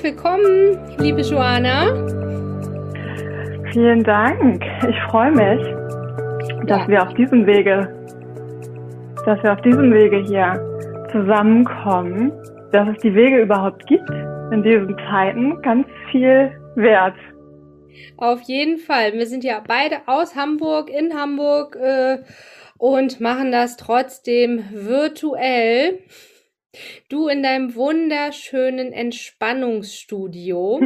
Herzlich willkommen, liebe Joana. Vielen Dank. Ich freue mich, dass ja. wir auf diesem Wege, dass wir auf diesem Wege hier zusammenkommen, dass es die Wege überhaupt gibt in diesen Zeiten, ganz viel wert. Auf jeden Fall. Wir sind ja beide aus Hamburg, in Hamburg äh, und machen das trotzdem virtuell. Du in deinem wunderschönen Entspannungsstudio.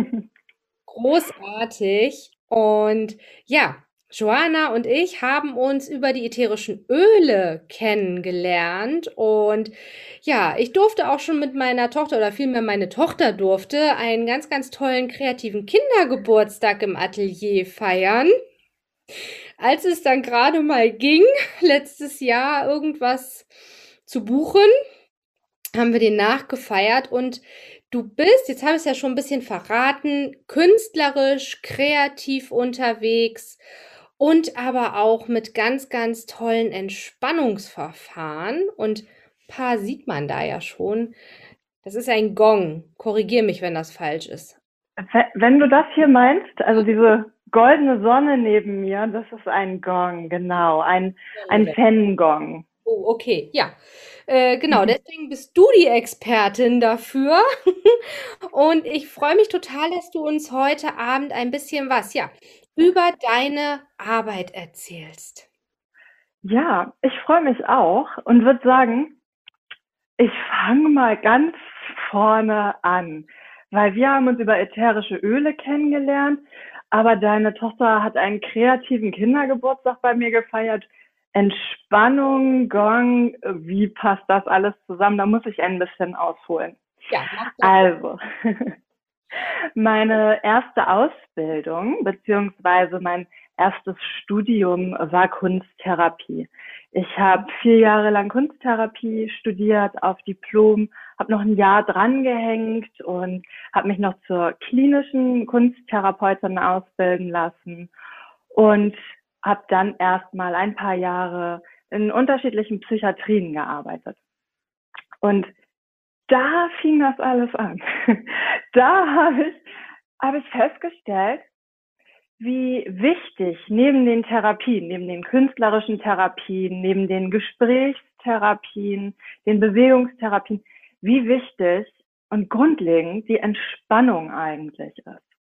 Großartig. Und ja, Joanna und ich haben uns über die ätherischen Öle kennengelernt und ja, ich durfte auch schon mit meiner Tochter oder vielmehr meine Tochter durfte einen ganz, ganz tollen kreativen Kindergeburtstag im Atelier feiern. Als es dann gerade mal ging, letztes Jahr irgendwas zu buchen, haben wir den nachgefeiert und du bist, jetzt habe ich es ja schon ein bisschen verraten, künstlerisch, kreativ unterwegs und aber auch mit ganz, ganz tollen Entspannungsverfahren und ein paar sieht man da ja schon. Das ist ein Gong. Korrigier mich, wenn das falsch ist. Wenn du das hier meinst, also diese goldene Sonne neben mir, das ist ein Gong, genau, ein, ein Fan-Gong. Oh, okay, ja. Äh, genau, mhm. deswegen bist du die Expertin dafür. Und ich freue mich total, dass du uns heute Abend ein bisschen was, ja, über deine Arbeit erzählst. Ja, ich freue mich auch und würde sagen, ich fange mal ganz vorne an, weil wir haben uns über ätherische Öle kennengelernt, aber deine Tochter hat einen kreativen Kindergeburtstag bei mir gefeiert Entspannung, Gong, wie passt das alles zusammen? Da muss ich ein bisschen ausholen. Ja, also, meine erste Ausbildung beziehungsweise mein erstes Studium war Kunsttherapie. Ich habe vier Jahre lang Kunsttherapie studiert auf Diplom, habe noch ein Jahr drangehängt und habe mich noch zur klinischen Kunsttherapeutin ausbilden lassen und habe dann erstmal ein paar Jahre in unterschiedlichen Psychiatrien gearbeitet. Und da fing das alles an. da habe ich, hab ich festgestellt, wie wichtig neben den Therapien, neben den künstlerischen Therapien, neben den Gesprächstherapien, den Bewegungstherapien, wie wichtig und grundlegend die Entspannung eigentlich ist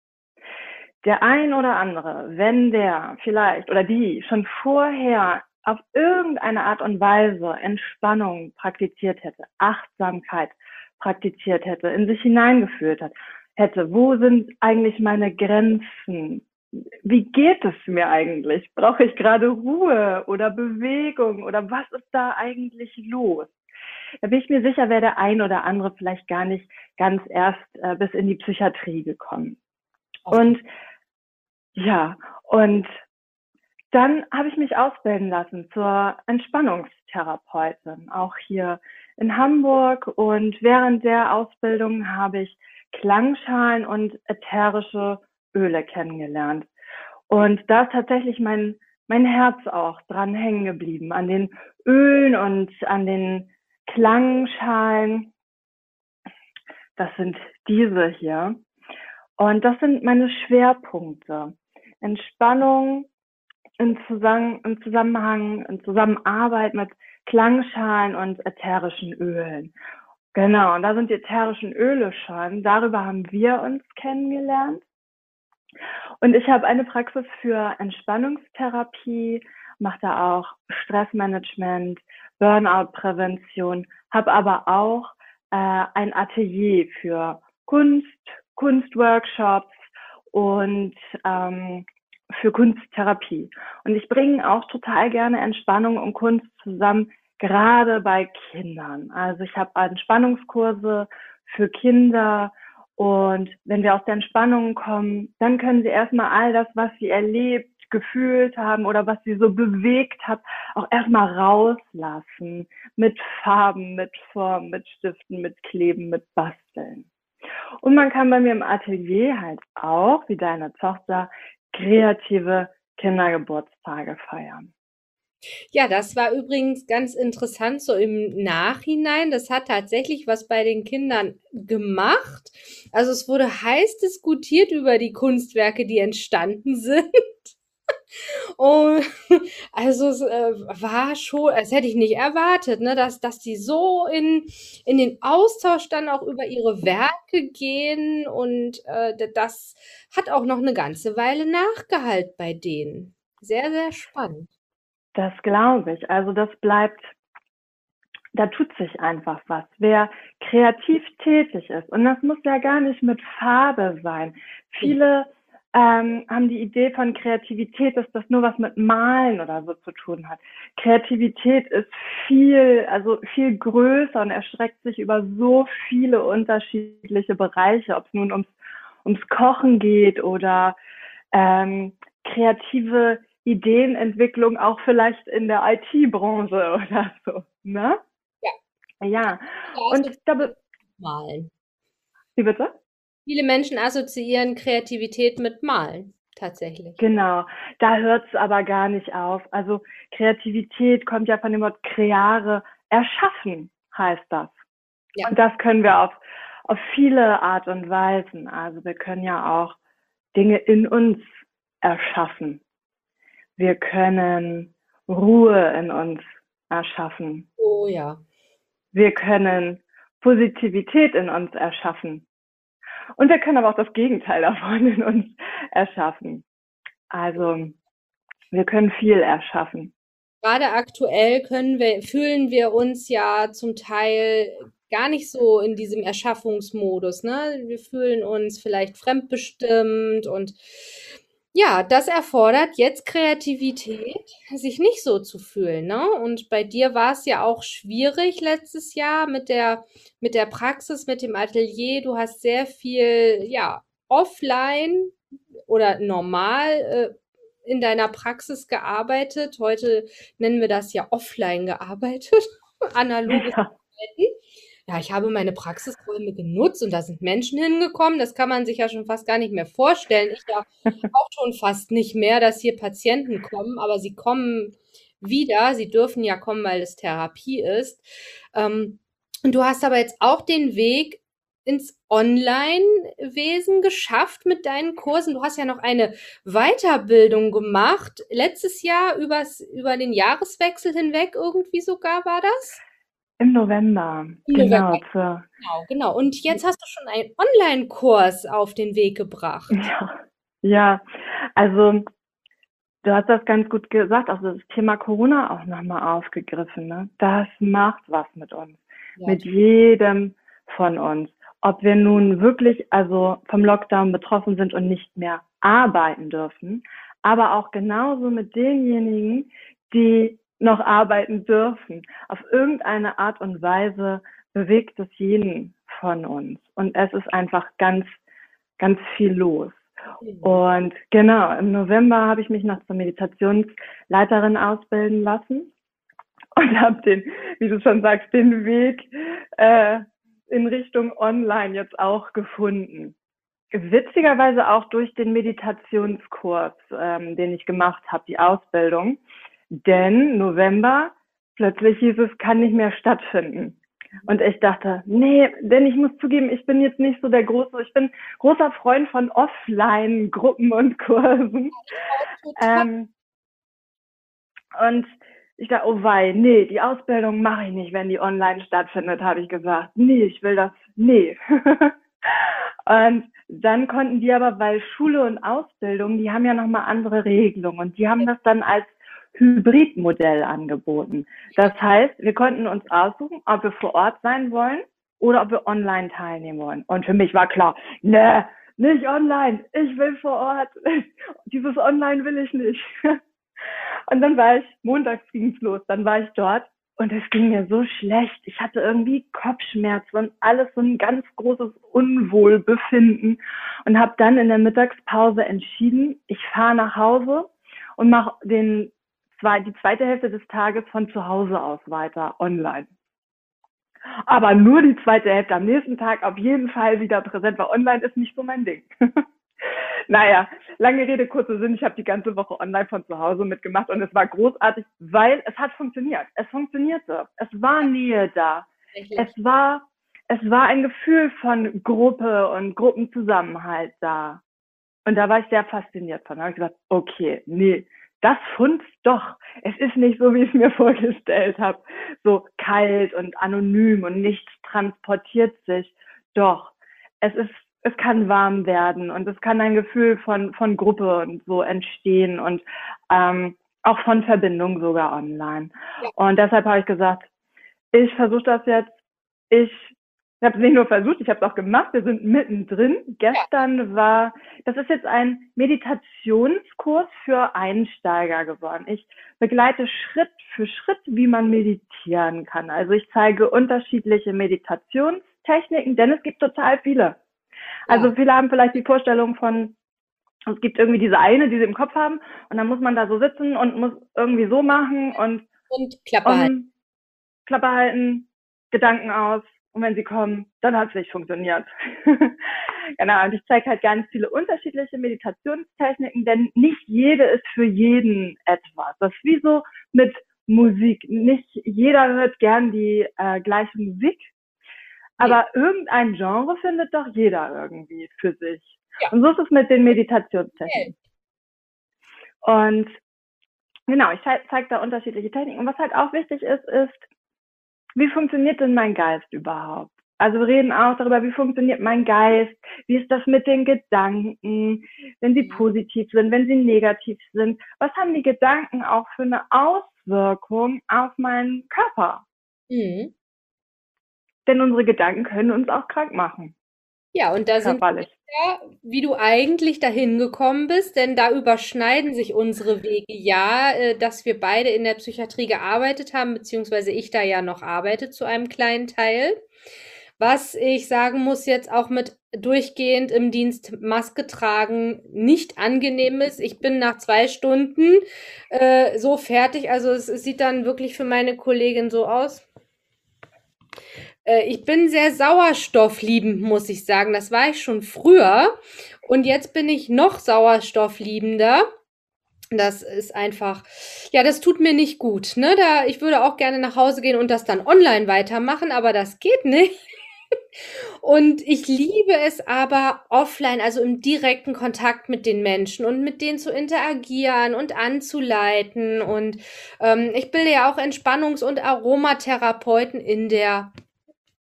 der ein oder andere, wenn der vielleicht oder die schon vorher auf irgendeine Art und Weise Entspannung praktiziert hätte, Achtsamkeit praktiziert hätte, in sich hineingeführt hat, hätte, wo sind eigentlich meine Grenzen? Wie geht es mir eigentlich? Brauche ich gerade Ruhe oder Bewegung oder was ist da eigentlich los? Da bin ich mir sicher, wäre der ein oder andere vielleicht gar nicht ganz erst äh, bis in die Psychiatrie gekommen. Und ja, und dann habe ich mich ausbilden lassen zur Entspannungstherapeutin, auch hier in Hamburg. Und während der Ausbildung habe ich Klangschalen und ätherische Öle kennengelernt. Und da ist tatsächlich mein, mein Herz auch dran hängen geblieben, an den Ölen und an den Klangschalen. Das sind diese hier. Und das sind meine Schwerpunkte. Entspannung im, Zusammen im Zusammenhang, in Zusammenarbeit mit Klangschalen und ätherischen Ölen. Genau, und da sind die ätherischen Öle schon. Darüber haben wir uns kennengelernt. Und ich habe eine Praxis für Entspannungstherapie, mache da auch Stressmanagement, Burnout-Prävention, habe aber auch äh, ein Atelier für Kunst, Kunstworkshops und ähm, für Kunsttherapie. Und ich bringe auch total gerne Entspannung und Kunst zusammen, gerade bei Kindern. Also ich habe Entspannungskurse für Kinder und wenn wir aus der Entspannung kommen, dann können sie erstmal all das, was sie erlebt, gefühlt haben oder was sie so bewegt hat, auch erstmal rauslassen. Mit Farben, mit Formen, mit Stiften, mit Kleben, mit Basteln. Und man kann bei mir im Atelier halt auch, wie deine Tochter, kreative Kindergeburtstage feiern. Ja, das war übrigens ganz interessant so im Nachhinein. Das hat tatsächlich was bei den Kindern gemacht. Also es wurde heiß diskutiert über die Kunstwerke, die entstanden sind. Und also es äh, war schon, das hätte ich nicht erwartet, ne, dass, dass die so in, in den Austausch dann auch über ihre Werke gehen und äh, das hat auch noch eine ganze Weile nachgehalt bei denen. Sehr, sehr spannend. Das glaube ich. Also das bleibt, da tut sich einfach was. Wer kreativ tätig ist, und das muss ja gar nicht mit Farbe sein. Viele ähm, haben die Idee von Kreativität, dass das nur was mit Malen oder so zu tun hat. Kreativität ist viel, also viel größer und erstreckt sich über so viele unterschiedliche Bereiche, ob es nun ums, ums Kochen geht oder ähm, kreative Ideenentwicklung auch vielleicht in der IT-Branche oder so, ne? Ja. Ja. Und da malen. Wie bitte? Viele Menschen assoziieren Kreativität mit Malen, tatsächlich. Genau. Da hört es aber gar nicht auf. Also Kreativität kommt ja von dem Wort creare, erschaffen heißt das. Ja. Und das können wir auf, auf viele Art und Weisen. Also wir können ja auch Dinge in uns erschaffen. Wir können Ruhe in uns erschaffen. Oh ja. Wir können Positivität in uns erschaffen. Und wir können aber auch das Gegenteil davon in uns erschaffen. Also wir können viel erschaffen. Gerade aktuell können wir, fühlen wir uns ja zum Teil gar nicht so in diesem Erschaffungsmodus. Ne? Wir fühlen uns vielleicht fremdbestimmt und ja, das erfordert jetzt Kreativität, sich nicht so zu fühlen, ne? Und bei dir war es ja auch schwierig letztes Jahr mit der mit der Praxis, mit dem Atelier. Du hast sehr viel, ja, offline oder normal äh, in deiner Praxis gearbeitet. Heute nennen wir das ja offline gearbeitet, analoge ja. Arbeiten ja, ich habe meine Praxisräume genutzt und da sind Menschen hingekommen. Das kann man sich ja schon fast gar nicht mehr vorstellen. Ich ja auch schon fast nicht mehr, dass hier Patienten kommen, aber sie kommen wieder. Sie dürfen ja kommen, weil es Therapie ist. Ähm, und du hast aber jetzt auch den Weg ins Online-Wesen geschafft mit deinen Kursen. Du hast ja noch eine Weiterbildung gemacht, letztes Jahr übers, über den Jahreswechsel hinweg irgendwie sogar war das? Im November. Im genau, November. genau, genau. Und jetzt hast du schon einen Online-Kurs auf den Weg gebracht. Ja. ja, also du hast das ganz gut gesagt, also das Thema Corona auch nochmal aufgegriffen. Ne? Das macht was mit uns, ja, mit jedem von uns. Ob wir nun wirklich also vom Lockdown betroffen sind und nicht mehr arbeiten dürfen, aber auch genauso mit denjenigen, die noch arbeiten dürfen. Auf irgendeine Art und Weise bewegt es jeden von uns. Und es ist einfach ganz, ganz viel los. Mhm. Und genau, im November habe ich mich noch zur Meditationsleiterin ausbilden lassen und habe den, wie du schon sagst, den Weg äh, in Richtung Online jetzt auch gefunden. Witzigerweise auch durch den Meditationskurs, ähm, den ich gemacht habe, die Ausbildung. Denn November, plötzlich hieß es, kann nicht mehr stattfinden. Und ich dachte, nee, denn ich muss zugeben, ich bin jetzt nicht so der große, ich bin großer Freund von Offline-Gruppen und Kursen. Ähm, und ich dachte, oh wei, nee, die Ausbildung mache ich nicht, wenn die online stattfindet, habe ich gesagt. Nee, ich will das, nee. und dann konnten die aber, weil Schule und Ausbildung, die haben ja nochmal andere Regelungen und die haben das dann als Hybridmodell angeboten. Das heißt, wir konnten uns aussuchen, ob wir vor Ort sein wollen oder ob wir online teilnehmen wollen. Und für mich war klar, ne, nicht online, ich will vor Ort. Dieses Online will ich nicht. Und dann war ich, montags ging's los, dann war ich dort und es ging mir so schlecht. Ich hatte irgendwie Kopfschmerzen und alles so ein ganz großes Unwohlbefinden und habe dann in der Mittagspause entschieden, ich fahre nach Hause und mache den zwei, die zweite Hälfte des Tages von zu Hause aus weiter online. Aber nur die zweite Hälfte am nächsten Tag auf jeden Fall wieder präsent, weil online ist nicht so mein Ding. Naja, lange Rede, kurzer Sinn. Ich habe die ganze Woche online von zu Hause mitgemacht und es war großartig, weil es hat funktioniert. Es funktionierte. Es war Nähe da. Es war, es war ein Gefühl von Gruppe und Gruppenzusammenhalt da. Und da war ich sehr fasziniert von. Da habe ich gesagt, okay, nee, das funzt doch. Es ist nicht so, wie ich es mir vorgestellt habe. So kalt und anonym und nichts transportiert sich. Doch, es ist, es kann warm werden und es kann ein Gefühl von, von Gruppe und so entstehen und ähm, auch von Verbindung sogar online. Und deshalb habe ich gesagt, ich versuche das jetzt. Ich ich habe es nicht nur versucht, ich habe es auch gemacht. Wir sind mittendrin. Gestern war, das ist jetzt ein Meditationskurs für Einsteiger geworden. Ich begleite Schritt für Schritt, wie man meditieren kann. Also ich zeige unterschiedliche Meditationstechniken, denn es gibt total viele. Also viele haben vielleicht die Vorstellung von, es gibt irgendwie diese eine, die sie im Kopf haben, und dann muss man da so sitzen und muss irgendwie so machen und, und Klappe halten. Klappe halten, Gedanken aus, und wenn sie kommen, dann hat es nicht funktioniert. genau, und ich zeige halt ganz viele unterschiedliche Meditationstechniken, denn nicht jede ist für jeden etwas. Das ist wie so mit Musik. Nicht jeder hört gern die äh, gleiche Musik, aber nee. irgendein Genre findet doch jeder irgendwie für sich. Ja. Und so ist es mit den Meditationstechniken. Und genau, ich zeige da unterschiedliche Techniken. Und was halt auch wichtig ist, ist, wie funktioniert denn mein Geist überhaupt? Also wir reden auch darüber, wie funktioniert mein Geist, wie ist das mit den Gedanken, wenn sie positiv sind, wenn sie negativ sind. Was haben die Gedanken auch für eine Auswirkung auf meinen Körper? Mhm. Denn unsere Gedanken können uns auch krank machen. Ja, und da sind wir, wie du eigentlich dahin gekommen bist, denn da überschneiden sich unsere Wege. Ja, äh, dass wir beide in der Psychiatrie gearbeitet haben, beziehungsweise ich da ja noch arbeite zu einem kleinen Teil. Was ich sagen muss, jetzt auch mit durchgehend im Dienst Maske tragen nicht angenehm ist. Ich bin nach zwei Stunden äh, so fertig. Also es, es sieht dann wirklich für meine Kollegin so aus. Äh, ich bin sehr sauerstoffliebend, muss ich sagen. Das war ich schon früher. Und jetzt bin ich noch sauerstoffliebender. Das ist einfach, ja, das tut mir nicht gut. Ne? Da, ich würde auch gerne nach Hause gehen und das dann online weitermachen, aber das geht nicht. Und ich liebe es aber offline, also im direkten Kontakt mit den Menschen und mit denen zu interagieren und anzuleiten. Und ähm, ich bilde ja auch Entspannungs- und Aromatherapeuten in der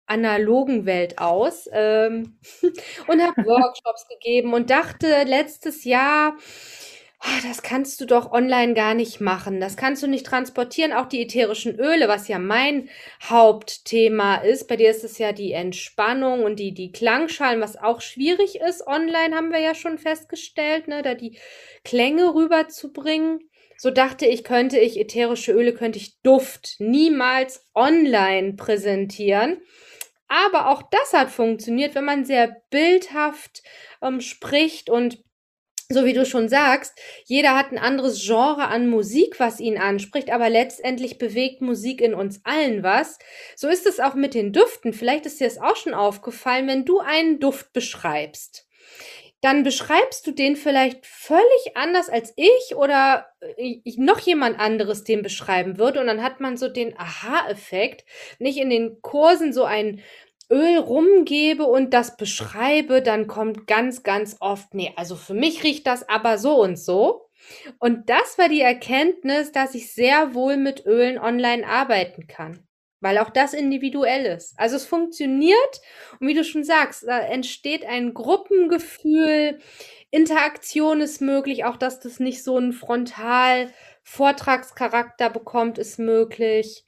analogen Welt aus ähm, und habe Workshops gegeben und dachte letztes Jahr, oh, das kannst du doch online gar nicht machen. Das kannst du nicht transportieren. Auch die ätherischen Öle, was ja mein Hauptthema ist. Bei dir ist es ja die Entspannung und die, die Klangschalen, was auch schwierig ist. Online haben wir ja schon festgestellt, ne, da die Klänge rüberzubringen. So dachte ich, könnte ich ätherische Öle, könnte ich Duft niemals online präsentieren. Aber auch das hat funktioniert, wenn man sehr bildhaft ähm, spricht und so wie du schon sagst, jeder hat ein anderes Genre an Musik, was ihn anspricht, aber letztendlich bewegt Musik in uns allen was. So ist es auch mit den Düften. Vielleicht ist dir das auch schon aufgefallen, wenn du einen Duft beschreibst dann beschreibst du den vielleicht völlig anders als ich oder äh, ich, noch jemand anderes den beschreiben würde. Und dann hat man so den Aha-Effekt. Ich in den Kursen so ein Öl rumgebe und das beschreibe, dann kommt ganz, ganz oft, nee, also für mich riecht das aber so und so. Und das war die Erkenntnis, dass ich sehr wohl mit Ölen online arbeiten kann weil auch das individuell ist. Also es funktioniert und wie du schon sagst, da entsteht ein Gruppengefühl, Interaktion ist möglich, auch dass das nicht so einen Frontal-Vortragscharakter bekommt, ist möglich.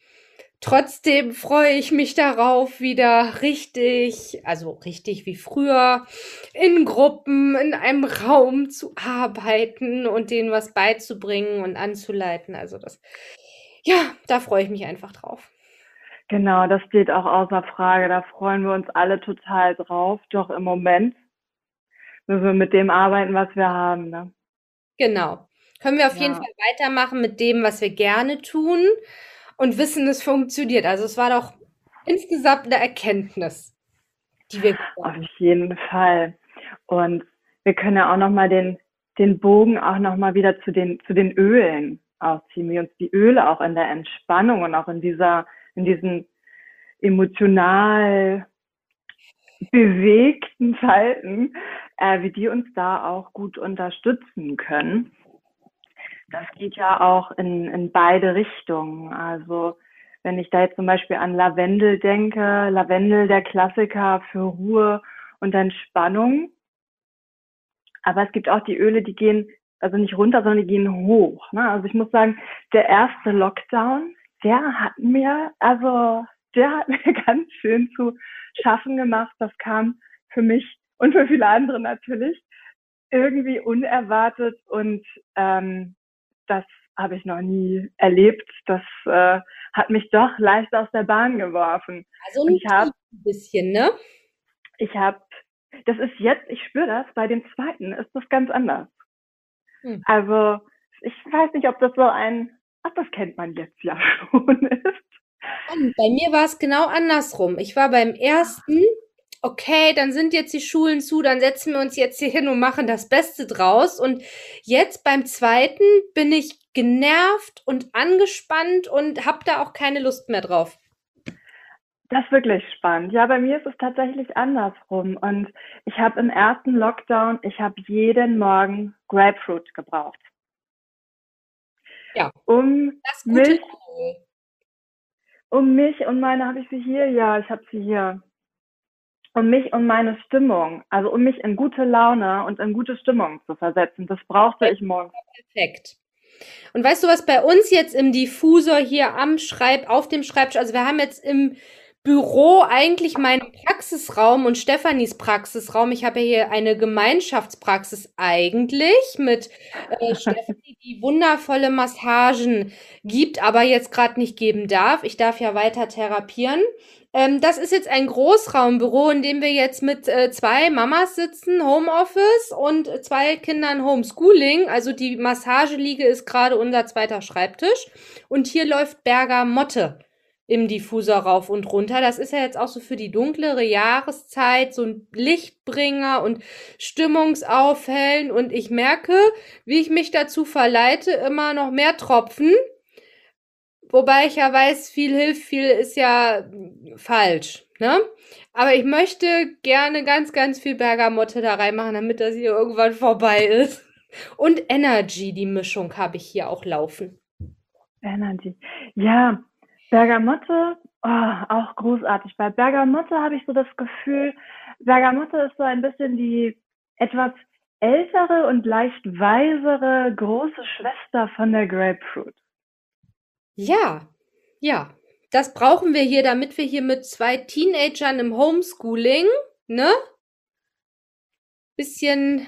Trotzdem freue ich mich darauf, wieder richtig, also richtig wie früher, in Gruppen, in einem Raum zu arbeiten und denen was beizubringen und anzuleiten. Also das, ja, da freue ich mich einfach drauf. Genau, das steht auch außer Frage. Da freuen wir uns alle total drauf. Doch im Moment müssen wir mit dem arbeiten, was wir haben. Ne? Genau. Können wir auf ja. jeden Fall weitermachen mit dem, was wir gerne tun und wissen, es funktioniert. Also es war doch insgesamt eine Erkenntnis, die wir. Auf jeden Fall. Und wir können ja auch nochmal den, den Bogen auch nochmal wieder zu den, zu den Ölen ausziehen, wie uns die Öle auch in der Entspannung und auch in dieser, in diesen emotional bewegten Zeiten, äh, wie die uns da auch gut unterstützen können. Das geht ja auch in, in beide Richtungen. Also wenn ich da jetzt zum Beispiel an Lavendel denke, Lavendel der Klassiker für Ruhe und Entspannung. Aber es gibt auch die Öle, die gehen also nicht runter, sondern die gehen hoch. Ne? Also ich muss sagen, der erste Lockdown, der hat mir, also der hat mir ganz schön zu schaffen gemacht. Das kam für mich und für viele andere natürlich irgendwie unerwartet und ähm, das habe ich noch nie erlebt. Das äh, hat mich doch leicht aus der Bahn geworfen. Also ein, ich hab, ein bisschen, ne? Ich habe, das ist jetzt, ich spüre das, bei dem zweiten ist das ganz anders. Hm. Also ich weiß nicht, ob das so ein, ach, das kennt man jetzt ja schon ist. Bei mir war es genau andersrum. Ich war beim ersten, okay, dann sind jetzt die Schulen zu, dann setzen wir uns jetzt hier hin und machen das Beste draus. Und jetzt beim zweiten bin ich genervt und angespannt und habe da auch keine Lust mehr drauf. Das ist wirklich spannend. Ja, bei mir ist es tatsächlich andersrum. Und ich habe im ersten Lockdown, ich habe jeden Morgen Grapefruit gebraucht. Ja. Um mich, um mich und meine, habe ich sie hier? Ja, ich habe sie hier. Um mich und meine Stimmung, also um mich in gute Laune und in gute Stimmung zu versetzen. Das brauchte ich morgens. Perfekt. Und weißt du, was bei uns jetzt im Diffusor hier am Schreib, auf dem Schreibtisch, also wir haben jetzt im Büro eigentlich meinen Praxisraum und Stefanis Praxisraum. Ich habe ja hier eine Gemeinschaftspraxis eigentlich mit äh, Stefanie, die wundervolle Massagen gibt, aber jetzt gerade nicht geben darf. Ich darf ja weiter therapieren. Ähm, das ist jetzt ein Großraumbüro, in dem wir jetzt mit äh, zwei Mamas sitzen, Homeoffice und zwei Kindern Homeschooling. Also die Massageliege ist gerade unser zweiter Schreibtisch. Und hier läuft Bergamotte im Diffusor rauf und runter. Das ist ja jetzt auch so für die dunklere Jahreszeit so ein Lichtbringer und Stimmungsaufhellen. Und ich merke, wie ich mich dazu verleite, immer noch mehr Tropfen. Wobei ich ja weiß, viel hilft, viel ist ja falsch. Ne? Aber ich möchte gerne ganz, ganz viel Bergamotte da reinmachen, damit das hier irgendwann vorbei ist. Und Energy, die Mischung habe ich hier auch laufen. Energy. Ja, Bergamotte, oh, auch großartig. Bei Bergamotte habe ich so das Gefühl, Bergamotte ist so ein bisschen die etwas ältere und leicht weisere große Schwester von der Grapefruit. Ja, ja. Das brauchen wir hier, damit wir hier mit zwei Teenagern im Homeschooling, ne? Bisschen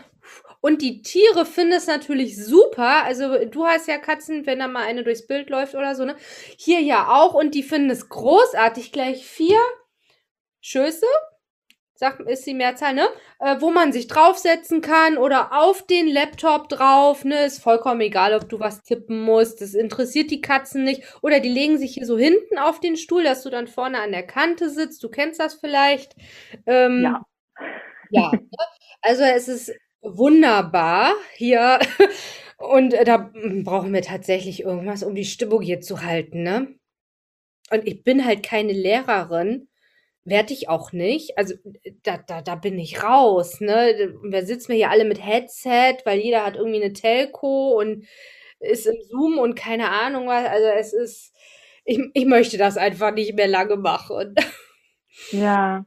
und die Tiere finden es natürlich super. Also du hast ja Katzen, wenn da mal eine durchs Bild läuft oder so, ne? Hier ja auch. Und die finden es großartig. Gleich vier Schöße, sagt, ist die Mehrzahl, ne? Äh, wo man sich draufsetzen kann oder auf den Laptop drauf, ne? Ist vollkommen egal, ob du was tippen musst. Das interessiert die Katzen nicht. Oder die legen sich hier so hinten auf den Stuhl, dass du dann vorne an der Kante sitzt. Du kennst das vielleicht. Ähm, ja. Ja. Ne? Also es ist wunderbar hier. Und äh, da brauchen wir tatsächlich irgendwas, um die Stimmung hier zu halten, ne? Und ich bin halt keine Lehrerin, werde ich auch nicht. Also da, da, da bin ich raus, ne? Wir sitzen hier alle mit Headset, weil jeder hat irgendwie eine Telco und ist im Zoom und keine Ahnung was. Also es ist, ich, ich möchte das einfach nicht mehr lange machen. Ja.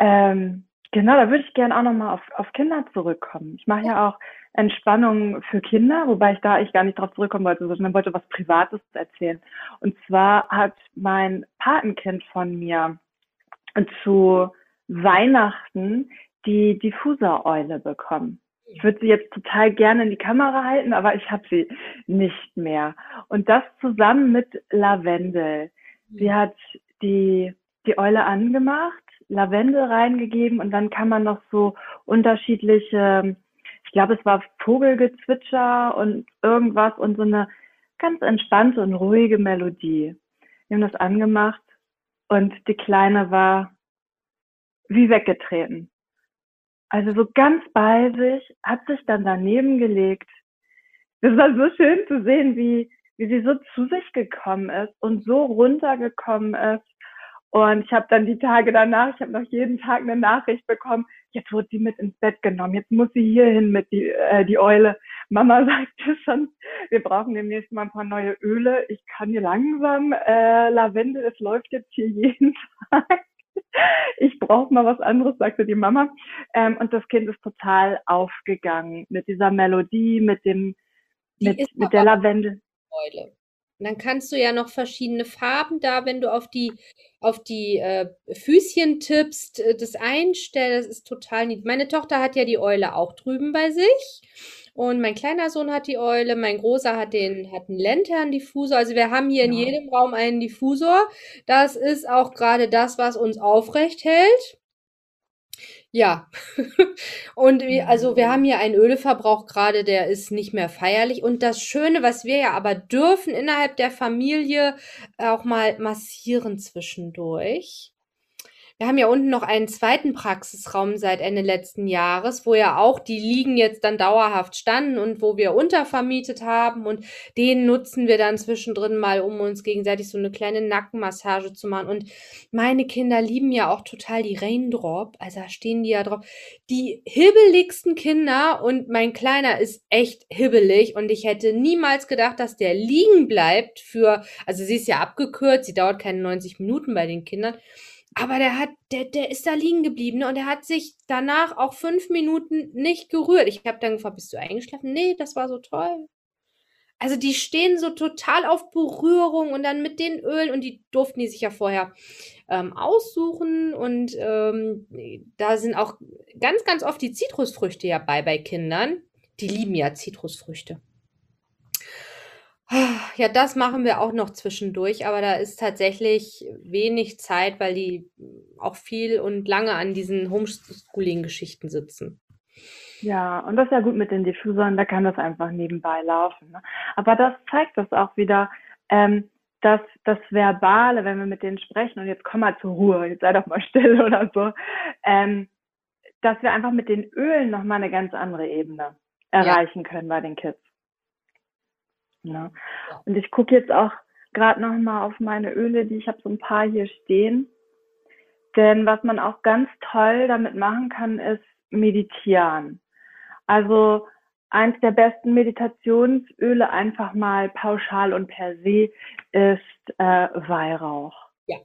Ähm, Genau, da würde ich gerne auch nochmal auf, auf Kinder zurückkommen. Ich mache ja auch Entspannung für Kinder, wobei ich da ich gar nicht drauf zurückkommen wollte, sondern wollte was Privates erzählen. Und zwar hat mein Patenkind von mir zu Weihnachten die Diffuser-Eule bekommen. Ich würde sie jetzt total gerne in die Kamera halten, aber ich habe sie nicht mehr. Und das zusammen mit Lavendel. Sie hat die, die Eule angemacht Lavendel reingegeben und dann kann man noch so unterschiedliche, ich glaube, es war Vogelgezwitscher und irgendwas und so eine ganz entspannte und ruhige Melodie. Wir haben das angemacht und die Kleine war wie weggetreten. Also so ganz bei sich, hat sich dann daneben gelegt. Das war so schön zu sehen, wie, wie sie so zu sich gekommen ist und so runtergekommen ist. Und ich habe dann die Tage danach, ich habe noch jeden Tag eine Nachricht bekommen, jetzt wurde sie mit ins Bett genommen, jetzt muss sie hier hin mit die, äh, die Eule. Mama sagte schon, wir brauchen demnächst mal ein paar neue Öle. Ich kann hier langsam, äh, Lavendel, es läuft jetzt hier jeden Tag. Ich brauche mal was anderes, sagte die Mama. Ähm, und das Kind ist total aufgegangen mit dieser Melodie, mit dem, mit, mit der Lavendel. Eule. Und dann kannst du ja noch verschiedene Farben da, wenn du auf die, auf die äh, Füßchen tippst, äh, das einstellen. Das ist total niedlich. Meine Tochter hat ja die Eule auch drüben bei sich. Und mein kleiner Sohn hat die Eule, mein großer hat den, hat einen Lantern-Diffusor. Also wir haben hier in jedem Raum einen Diffusor. Das ist auch gerade das, was uns aufrecht hält. Ja. Und wir, also wir haben hier einen Ölverbrauch gerade, der ist nicht mehr feierlich. Und das Schöne, was wir ja aber dürfen innerhalb der Familie auch mal massieren zwischendurch. Wir haben ja unten noch einen zweiten Praxisraum seit Ende letzten Jahres, wo ja auch die Liegen jetzt dann dauerhaft standen und wo wir untervermietet haben und den nutzen wir dann zwischendrin mal, um uns gegenseitig so eine kleine Nackenmassage zu machen. Und meine Kinder lieben ja auch total die Raindrop, also da stehen die ja drauf. Die hibbeligsten Kinder und mein Kleiner ist echt hibbelig und ich hätte niemals gedacht, dass der liegen bleibt für, also sie ist ja abgekürzt, sie dauert keine 90 Minuten bei den Kindern. Aber der hat, der, der ist da liegen geblieben ne? und er hat sich danach auch fünf Minuten nicht gerührt. Ich habe dann gefragt, bist du eingeschlafen? Nee, das war so toll. Also die stehen so total auf Berührung und dann mit den Ölen und die durften die sich ja vorher ähm, aussuchen und ähm, da sind auch ganz, ganz oft die Zitrusfrüchte ja bei bei Kindern. Die lieben ja Zitrusfrüchte. Ja, das machen wir auch noch zwischendurch, aber da ist tatsächlich wenig Zeit, weil die auch viel und lange an diesen Homeschooling-Geschichten sitzen. Ja, und das ist ja gut mit den Diffusern, da kann das einfach nebenbei laufen. Ne? Aber das zeigt das auch wieder, ähm, dass das Verbale, wenn wir mit denen sprechen und jetzt komm mal zur Ruhe, jetzt sei doch mal still oder so, ähm, dass wir einfach mit den Ölen nochmal eine ganz andere Ebene erreichen ja. können bei den Kids. Ne? Und ich gucke jetzt auch gerade noch mal auf meine Öle, die ich habe so ein paar hier stehen. Denn was man auch ganz toll damit machen kann, ist meditieren. Also eins der besten Meditationsöle einfach mal pauschal und per se ist äh, Weihrauch. Ja,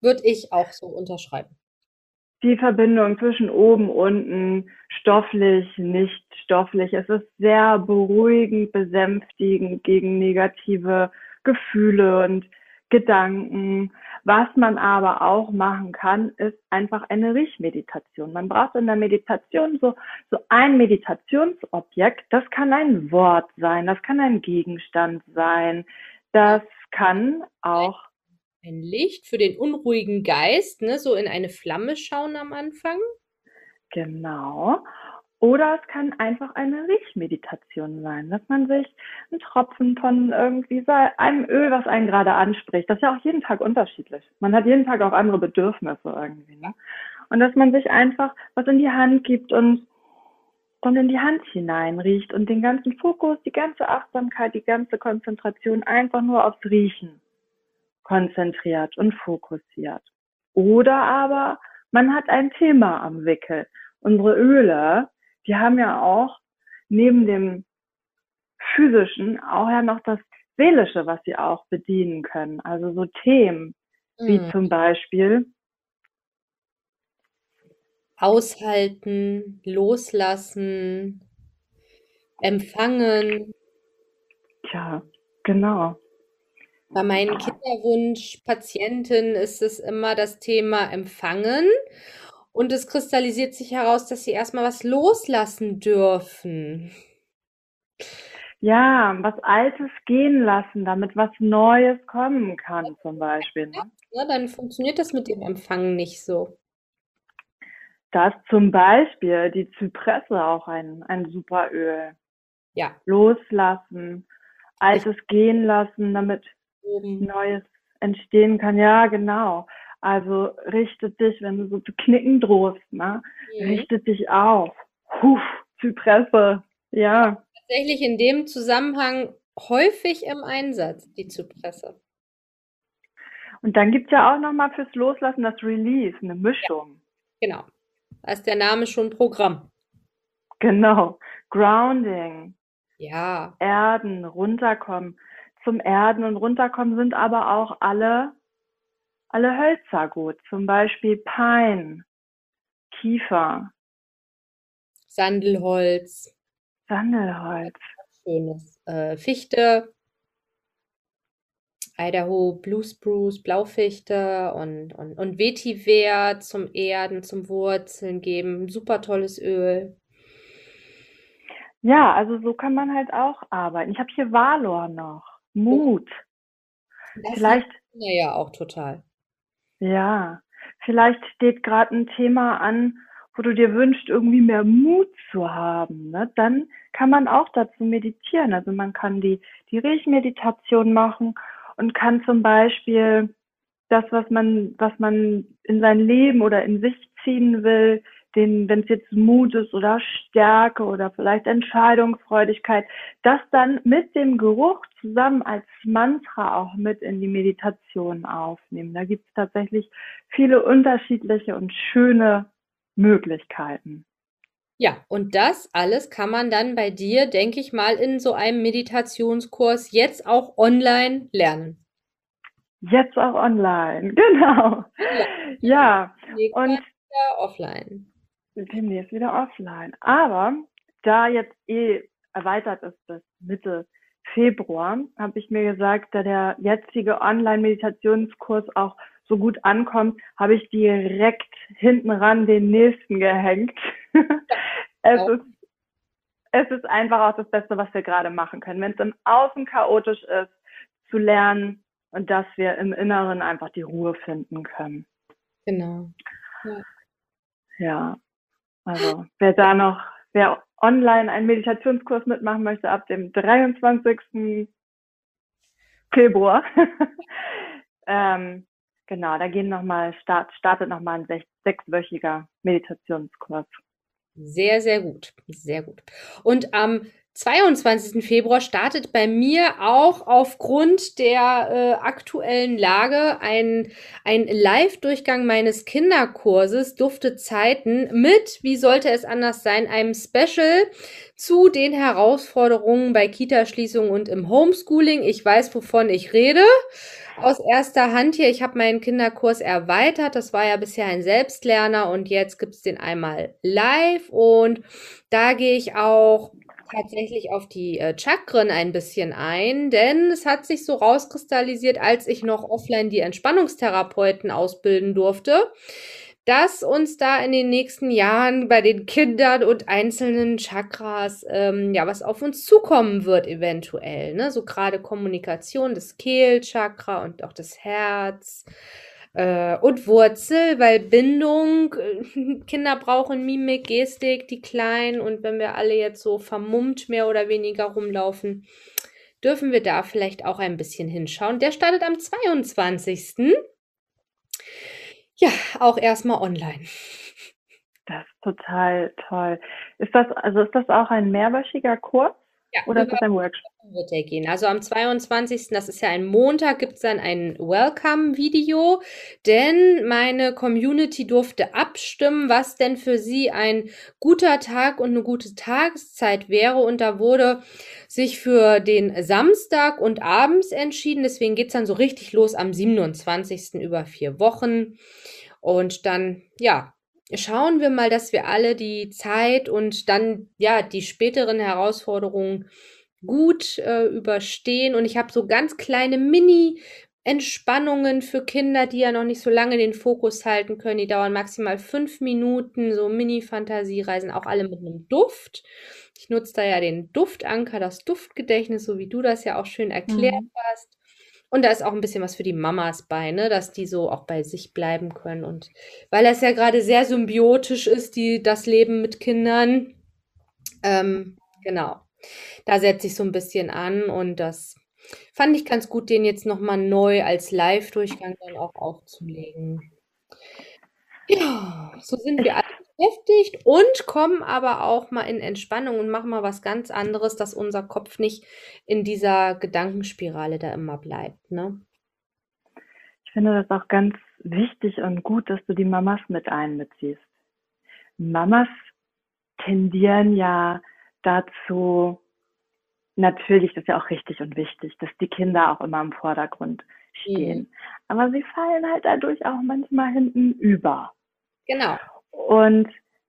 würde ich auch so unterschreiben die Verbindung zwischen oben, unten, stofflich, nicht stofflich. Es ist sehr beruhigend, besänftigend gegen negative Gefühle und Gedanken. Was man aber auch machen kann, ist einfach eine Riechmeditation. Man braucht in der Meditation so, so ein Meditationsobjekt. Das kann ein Wort sein, das kann ein Gegenstand sein, das kann auch ein Licht für den unruhigen Geist, ne, so in eine Flamme schauen am Anfang. Genau. Oder es kann einfach eine Riechmeditation sein, dass man sich einen Tropfen von irgendwie einem Öl, was einen gerade anspricht. Das ist ja auch jeden Tag unterschiedlich. Man hat jeden Tag auch andere Bedürfnisse irgendwie. Ne? Und dass man sich einfach was in die Hand gibt und dann in die Hand hineinriecht und den ganzen Fokus, die ganze Achtsamkeit, die ganze Konzentration einfach nur aufs Riechen konzentriert und fokussiert. Oder aber man hat ein Thema am Wickel. Unsere Öle, die haben ja auch neben dem physischen auch ja noch das seelische, was sie auch bedienen können. Also so Themen wie mhm. zum Beispiel aushalten, loslassen, empfangen. Tja, genau. Bei meinen Kinderwunschpatienten ist es immer das Thema Empfangen. Und es kristallisiert sich heraus, dass sie erstmal was loslassen dürfen. Ja, was Altes gehen lassen, damit was Neues kommen kann, zum Beispiel. Ne? Ja, dann funktioniert das mit dem Empfangen nicht so. Da ist zum Beispiel die Zypresse auch ein, ein super Öl. Ja. Loslassen, Altes gehen lassen, damit Neues entstehen kann. Ja, genau. Also richte dich, wenn du so zu knicken drohst, ne? Mhm. Richte dich auf. Huf, Zypresse. Ja. Tatsächlich in dem Zusammenhang häufig im Einsatz, die Zypresse. Und dann gibt's ja auch nochmal fürs Loslassen das Release, eine Mischung. Genau. Da ist der Name schon Programm. Genau. Grounding. Ja. Erden, runterkommen. Zum Erden und runterkommen sind aber auch alle, alle Hölzer gut. Zum Beispiel Pine, Kiefer, Sandelholz, Sandelholz. schönes äh, Fichte, Idaho Blue Spruce, Blaufichte und, und, und Vetiver zum Erden, zum Wurzeln geben. Super tolles Öl. Ja, also so kann man halt auch arbeiten. Ich habe hier Valor noch. Mut. Das Vielleicht, mir ja auch total. ja, vielleicht steht gerade ein Thema an, wo du dir wünschst, irgendwie mehr Mut zu haben. Ne? Dann kann man auch dazu meditieren. Also man kann die, die Riechmeditation machen und kann zum Beispiel das, was man, was man in sein Leben oder in sich ziehen will, den, wenn es jetzt Mut ist oder Stärke oder vielleicht Entscheidungsfreudigkeit, das dann mit dem Geruch zusammen als Mantra auch mit in die Meditation aufnehmen. Da gibt es tatsächlich viele unterschiedliche und schöne Möglichkeiten. Ja, und das alles kann man dann bei dir, denke ich mal, in so einem Meditationskurs jetzt auch online lernen. Jetzt auch online, genau. Ja, Demnächst und offline. Demnächst wieder offline. Aber da jetzt eh erweitert ist bis Mitte Februar, habe ich mir gesagt, da der jetzige Online-Meditationskurs auch so gut ankommt, habe ich direkt hinten ran den nächsten gehängt. es Ja. ist es ist einfach auch das Beste, was wir gerade machen können. Wenn es im Außen chaotisch ist, zu lernen und dass wir im Inneren einfach die Ruhe finden können. Genau. Ja, also wer da noch, wer online einen Meditationskurs mitmachen möchte, ab dem 23. Februar, ähm, genau, da gehen noch mal, start, startet nochmal ein sech, sechswöchiger Meditationskurs. Sehr, sehr gut. Sehr gut. Und am 22. Februar startet bei mir auch aufgrund der äh, aktuellen Lage ein, ein Live-Durchgang meines Kinderkurses Dufte Zeiten mit, wie sollte es anders sein, einem Special zu den Herausforderungen bei Kitaschließungen und im Homeschooling. Ich weiß, wovon ich rede. Aus erster Hand hier, ich habe meinen Kinderkurs erweitert. Das war ja bisher ein Selbstlerner und jetzt gibt's den einmal live und da gehe ich auch tatsächlich auf die äh, Chakren ein bisschen ein, denn es hat sich so rauskristallisiert, als ich noch offline die Entspannungstherapeuten ausbilden durfte, dass uns da in den nächsten Jahren bei den Kindern und einzelnen Chakras ähm, ja was auf uns zukommen wird eventuell, ne? So gerade Kommunikation, das Kehlchakra und auch das Herz. Äh, und Wurzel, weil Bindung, äh, Kinder brauchen Mimik, Gestik, die Kleinen. Und wenn wir alle jetzt so vermummt mehr oder weniger rumlaufen, dürfen wir da vielleicht auch ein bisschen hinschauen. Der startet am 22. Ja, auch erstmal online. Das ist total toll. Ist das, also ist das auch ein mehrwöchiger Kurs Ja, oder ist das ein Workshop? wird der gehen. Also am 22., das ist ja ein Montag, gibt es dann ein Welcome-Video, denn meine Community durfte abstimmen, was denn für sie ein guter Tag und eine gute Tageszeit wäre. Und da wurde sich für den Samstag und abends entschieden. Deswegen geht's dann so richtig los am 27. über vier Wochen. Und dann, ja, schauen wir mal, dass wir alle die Zeit und dann, ja, die späteren Herausforderungen gut äh, überstehen. Und ich habe so ganz kleine Mini-Entspannungen für Kinder, die ja noch nicht so lange den Fokus halten können. Die dauern maximal fünf Minuten, so Mini-Fantasiereisen, auch alle mit einem Duft. Ich nutze da ja den Duftanker, das Duftgedächtnis, so wie du das ja auch schön erklärt Mhm. hast. Und da ist auch ein bisschen was für die Mamas bei, ne, dass die so auch bei sich bleiben können. Und weil das ja gerade sehr symbiotisch ist, die, das Leben mit Kindern. Ähm, genau. Da setze ich so ein bisschen an und das fand ich ganz gut, den jetzt nochmal neu als Live-Durchgang dann auch aufzulegen. Ja, so sind wir alle beschäftigt und kommen aber auch mal in Entspannung und machen mal was ganz anderes, dass unser Kopf nicht in dieser Gedankenspirale da immer bleibt, ne? Ich finde das auch ganz wichtig und gut, dass du die Mamas mit einbeziehst. Mamas tendieren ja dazu, natürlich, das ist ja auch richtig und wichtig, dass die Kinder auch immer im Vordergrund stehen. Mhm. Aber sie fallen halt dadurch auch manchmal hinten über. Genau. Und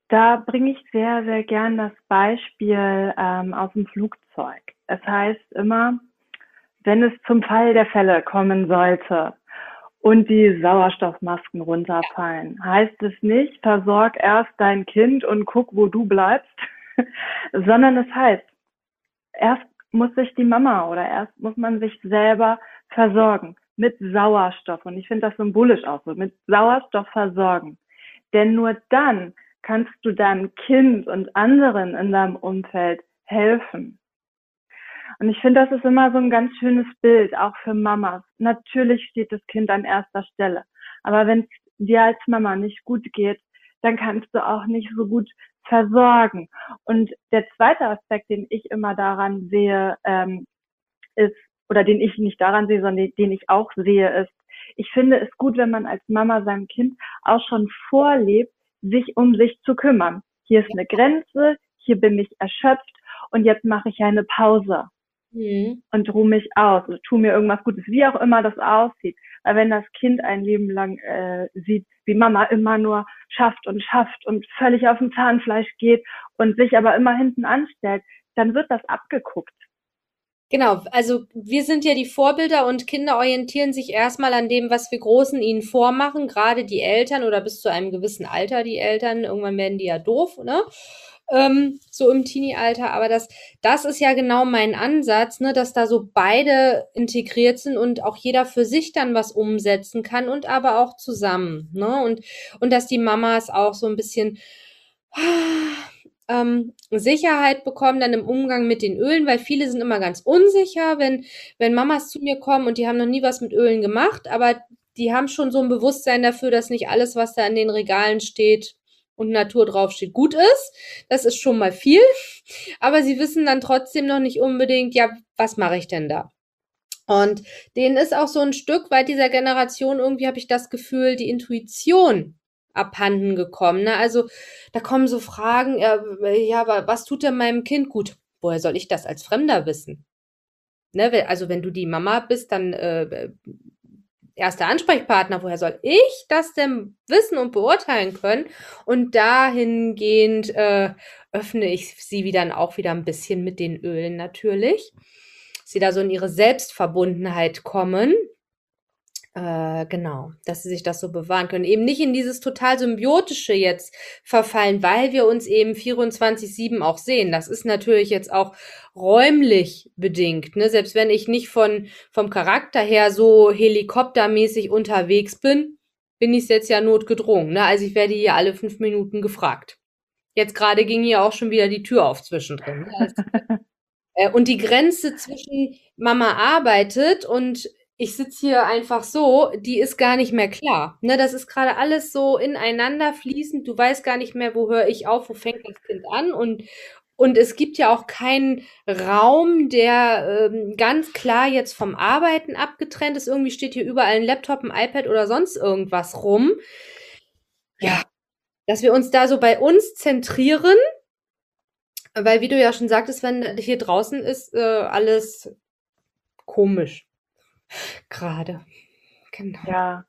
da bringe ich sehr, sehr gern das Beispiel ähm, aus dem Flugzeug. Es heißt immer, wenn es zum Fall der Fälle kommen sollte und die Sauerstoffmasken runterfallen, heißt es nicht, versorg erst dein Kind und guck, wo du bleibst, sondern es heißt, erst muss sich die Mama oder erst muss man sich selber versorgen mit Sauerstoff. Und ich finde das symbolisch auch so, mit Sauerstoff versorgen. Denn nur dann kannst du deinem Kind und anderen in deinem Umfeld helfen. Und ich finde, das ist immer so ein ganz schönes Bild, auch für Mamas. Natürlich steht das Kind an erster Stelle. Aber wenn es dir als Mama nicht gut geht, dann kannst du auch nicht so gut versorgen. Und der zweite Aspekt, den ich immer daran sehe, ähm, ist, oder den ich nicht daran sehe, sondern den ich auch sehe, ist, ich finde es gut, wenn man als Mama seinem Kind auch schon vorlebt, sich um sich zu kümmern. Hier ist eine Grenze, hier bin ich erschöpft und jetzt mache ich eine Pause mhm. und ruhe mich aus, also tu mir irgendwas Gutes, wie auch immer das aussieht. Weil wenn das Kind ein Leben lang äh, sieht, wie Mama immer nur schafft und schafft und völlig auf dem Zahnfleisch geht und sich aber immer hinten anstellt, dann wird das abgeguckt. Genau, also wir sind ja die Vorbilder und Kinder orientieren sich erstmal an dem, was wir Großen ihnen vormachen, gerade die Eltern oder bis zu einem gewissen Alter die Eltern. Irgendwann werden die ja doof, ne? Ähm, so im Teenie-Alter. Aber das, das ist ja genau mein Ansatz, ne, dass da so beide integriert sind und auch jeder für sich dann was umsetzen kann und aber auch zusammen, ne? Und, und dass die Mamas auch so ein bisschen ähm, Sicherheit bekommen dann im Umgang mit den Ölen, weil viele sind immer ganz unsicher, wenn, wenn Mamas zu mir kommen und die haben noch nie was mit Ölen gemacht, aber die haben schon so ein Bewusstsein dafür, dass nicht alles, was da in den Regalen steht und Natur draufsteht, gut ist. Das ist schon mal viel. Aber sie wissen dann trotzdem noch nicht unbedingt, ja, was mache ich denn da? Und denen ist auch so ein Stück weit dieser Generation irgendwie, habe ich das Gefühl, die Intuition abhanden gekommen. Ne? Also da kommen so Fragen, äh, ja, was tut denn meinem Kind gut? Woher soll ich das als Fremder wissen? Ne? Also wenn du die Mama bist, dann äh, erster Ansprechpartner, woher soll ich das denn wissen und beurteilen können? Und dahingehend äh, öffne ich sie wieder dann auch wieder ein bisschen mit den Ölen natürlich. Sie da so in ihre Selbstverbundenheit kommen. Äh, genau, dass sie sich das so bewahren können. Eben nicht in dieses total symbiotische jetzt verfallen, weil wir uns eben 24-7 auch sehen. Das ist natürlich jetzt auch räumlich bedingt. Ne? Selbst wenn ich nicht von, vom Charakter her so helikoptermäßig unterwegs bin, bin ich jetzt ja notgedrungen. Ne? Also ich werde hier alle fünf Minuten gefragt. Jetzt gerade ging hier auch schon wieder die Tür auf zwischendrin. Ne? Also, äh, und die Grenze zwischen Mama arbeitet und ich sitze hier einfach so, die ist gar nicht mehr klar. Ne, das ist gerade alles so ineinander fließend. Du weißt gar nicht mehr, wo höre ich auf, wo fängt das Kind an und und es gibt ja auch keinen Raum, der ähm, ganz klar jetzt vom Arbeiten abgetrennt ist. Irgendwie steht hier überall ein Laptop, ein iPad oder sonst irgendwas rum. Ja, dass wir uns da so bei uns zentrieren, weil wie du ja schon sagtest, wenn hier draußen ist äh, alles komisch gerade. Genau. Ja,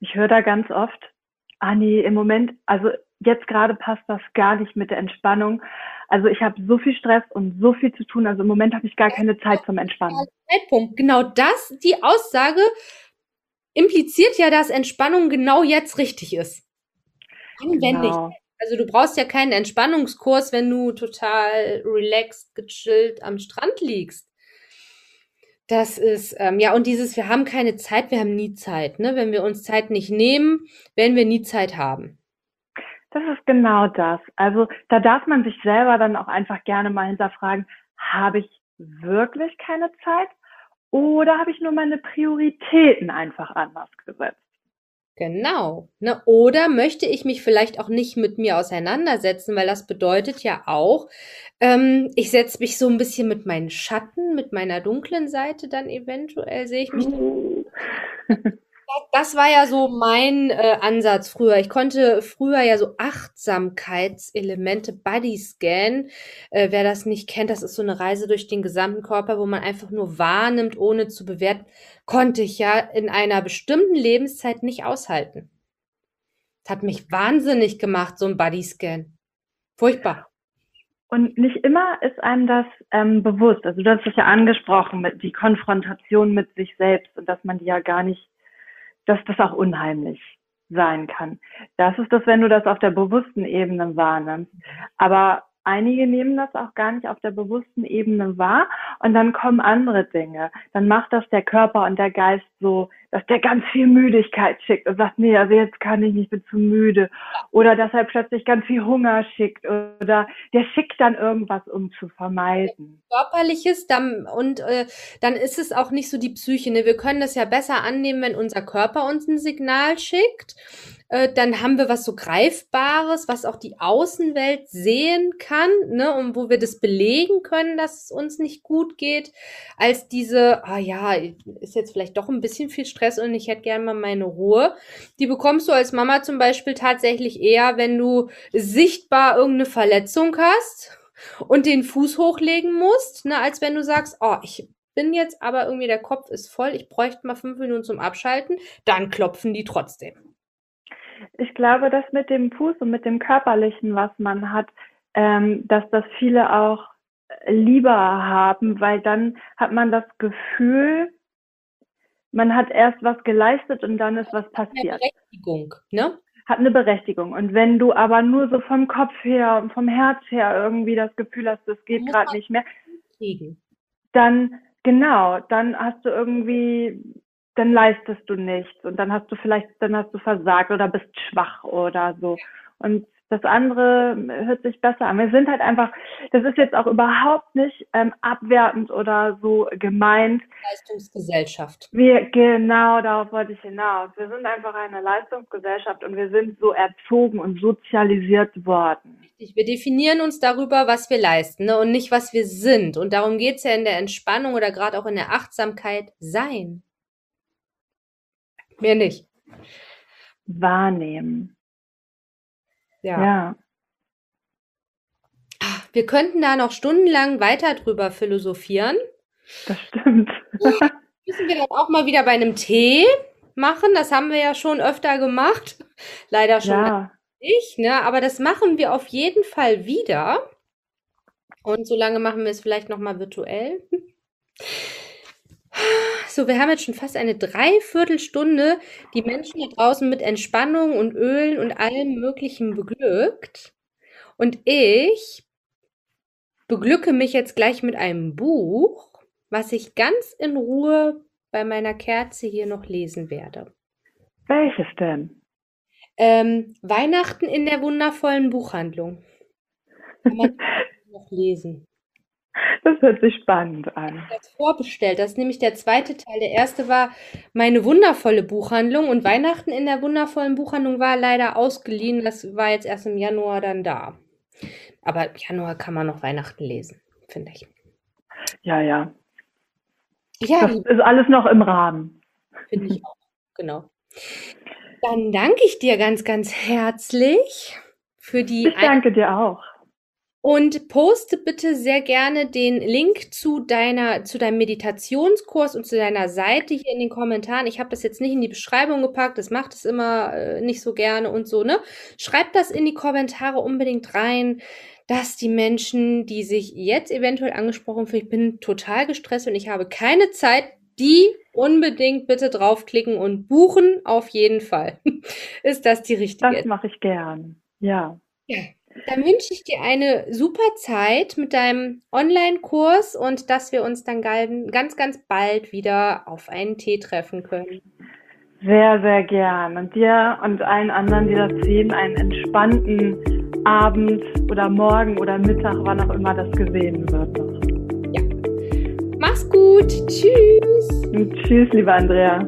ich höre da ganz oft, ah nee, im Moment, also jetzt gerade passt das gar nicht mit der Entspannung. Also ich habe so viel Stress und so viel zu tun, also im Moment habe ich gar keine Zeit zum Entspannen. Zeitpunkt. Genau das, die Aussage impliziert ja, dass Entspannung genau jetzt richtig ist. Anwendig. Genau. Also du brauchst ja keinen Entspannungskurs, wenn du total relaxed, gechillt am Strand liegst. Das ist, ähm, ja, und dieses, wir haben keine Zeit, wir haben nie Zeit. Ne? Wenn wir uns Zeit nicht nehmen, werden wir nie Zeit haben. Das ist genau das. Also da darf man sich selber dann auch einfach gerne mal hinterfragen, habe ich wirklich keine Zeit Oder habe ich nur meine Prioritäten einfach anders gesetzt? Genau. Ne? Oder möchte ich mich vielleicht auch nicht mit mir auseinandersetzen, weil das bedeutet ja auch, ähm, ich setze mich so ein bisschen mit meinen Schatten, mit meiner dunklen Seite dann eventuell, sehe ich mich. Das war ja so mein äh, Ansatz früher. Ich konnte früher ja so Achtsamkeitselemente, Bodyscan. Äh, wer das nicht kennt, das ist so eine Reise durch den gesamten Körper, wo man einfach nur wahrnimmt, ohne zu bewerten, konnte ich ja in einer bestimmten Lebenszeit nicht aushalten. Das hat mich wahnsinnig gemacht, so ein Bodyscan. Furchtbar. Und nicht immer ist einem das ähm, bewusst. Also du hast es ja angesprochen, mit die Konfrontation mit sich selbst und dass man die ja gar nicht dass das auch unheimlich sein kann. Das ist das, wenn du das auf der bewussten Ebene wahrnimmst. Aber einige nehmen das auch gar nicht auf der bewussten Ebene wahr und dann kommen andere Dinge. Dann macht das der Körper und der Geist so, dass der ganz viel Müdigkeit schickt und sagt, nee, also jetzt kann ich nicht, ich bin zu müde. Oder dass er plötzlich ganz viel Hunger schickt oder der schickt dann irgendwas, um zu vermeiden. Körperliches dann, und äh, dann ist es auch nicht so die Psyche. Ne? Wir können das ja besser annehmen, wenn unser Körper uns ein Signal schickt äh, dann haben wir was so Greifbares, was auch die Außenwelt sehen kann, ne, und wo wir das belegen können, dass es uns nicht gut geht, als diese, ah ja, ist jetzt vielleicht doch ein bisschen viel Stress und ich hätte gerne mal meine Ruhe. Die bekommst du als Mama zum Beispiel tatsächlich eher, wenn du sichtbar irgendeine Verletzung hast und den Fuß hochlegen musst, ne, als wenn du sagst, oh, ich bin jetzt aber irgendwie der Kopf ist voll, ich bräuchte mal fünf Minuten zum Abschalten, dann klopfen die trotzdem. Ich glaube, dass mit dem Fuß und mit dem Körperlichen, was man hat, ähm, dass das viele auch lieber haben, weil dann hat man das Gefühl, man hat erst was geleistet und dann ist was passiert. Eine Berechtigung, ne? Hat eine Berechtigung. Und wenn du aber nur so vom Kopf her und vom Herz her irgendwie das Gefühl hast, das geht gerade nicht mehr, kriegen. dann genau, dann hast du irgendwie dann leistest du nichts und dann hast du vielleicht, dann hast du versagt oder bist schwach oder so. Und das andere hört sich besser an. Wir sind halt einfach, das ist jetzt auch überhaupt nicht ähm, abwertend oder so gemeint. Leistungsgesellschaft. Wir, genau, darauf wollte ich hinaus. Wir sind einfach eine Leistungsgesellschaft und wir sind so erzogen und sozialisiert worden. Richtig. Wir definieren uns darüber, was wir leisten ne? und nicht, was wir sind. Und darum geht's ja in der Entspannung oder gerade auch in der Achtsamkeit sein. Mehr nicht. Wahrnehmen. Ja. ja. Wir könnten da noch stundenlang weiter drüber philosophieren. Das stimmt. Müssen wir dann auch mal wieder bei einem Tee machen. Das haben wir ja schon öfter gemacht. Leider schon ja. nicht, ne? Aber das machen wir auf jeden Fall wieder. Und solange machen wir es vielleicht noch mal virtuell. So, wir haben jetzt schon fast eine Dreiviertelstunde die Menschen da draußen mit Entspannung und Ölen und allem Möglichen beglückt. Und ich beglücke mich jetzt gleich mit einem Buch, was ich ganz in Ruhe bei meiner Kerze hier noch lesen werde. Welches denn? Ähm, Weihnachten in der wundervollen Buchhandlung. Kann man noch lesen. Das hört sich spannend an. Das vorbestellt. Das ist nämlich der zweite Teil. Der erste war meine wundervolle Buchhandlung und Weihnachten in der wundervollen Buchhandlung war leider ausgeliehen. Das war jetzt erst im Januar dann da. Aber im Januar kann man noch Weihnachten lesen, finde ich. Ja, ja. Ja, das ist alles noch im Rahmen. Finde ich auch, genau. Dann danke ich dir ganz, ganz herzlich für die. Ich danke dir auch. Und poste bitte sehr gerne den Link zu deiner, zu deinem Meditationskurs und zu deiner Seite hier in den Kommentaren. Ich habe das jetzt nicht in die Beschreibung gepackt, das macht es immer äh, nicht so gerne und so, ne? Schreibt das in die Kommentare unbedingt rein, dass die Menschen, die sich jetzt eventuell angesprochen fühlen, ich bin total gestresst und ich habe keine Zeit, die unbedingt bitte draufklicken und buchen auf jeden Fall. Ist das die richtige? Das mache ich gern. Ja. Ja. Dann wünsche ich dir eine super Zeit mit deinem Online-Kurs und dass wir uns dann ganz, ganz bald wieder auf einen Tee treffen können. Sehr, sehr gern. Und dir und allen anderen, die das sehen, einen entspannten Abend oder Morgen oder Mittag, wann auch immer das gesehen wird. Ja. Mach's gut. Tschüss. Und tschüss, liebe Andrea.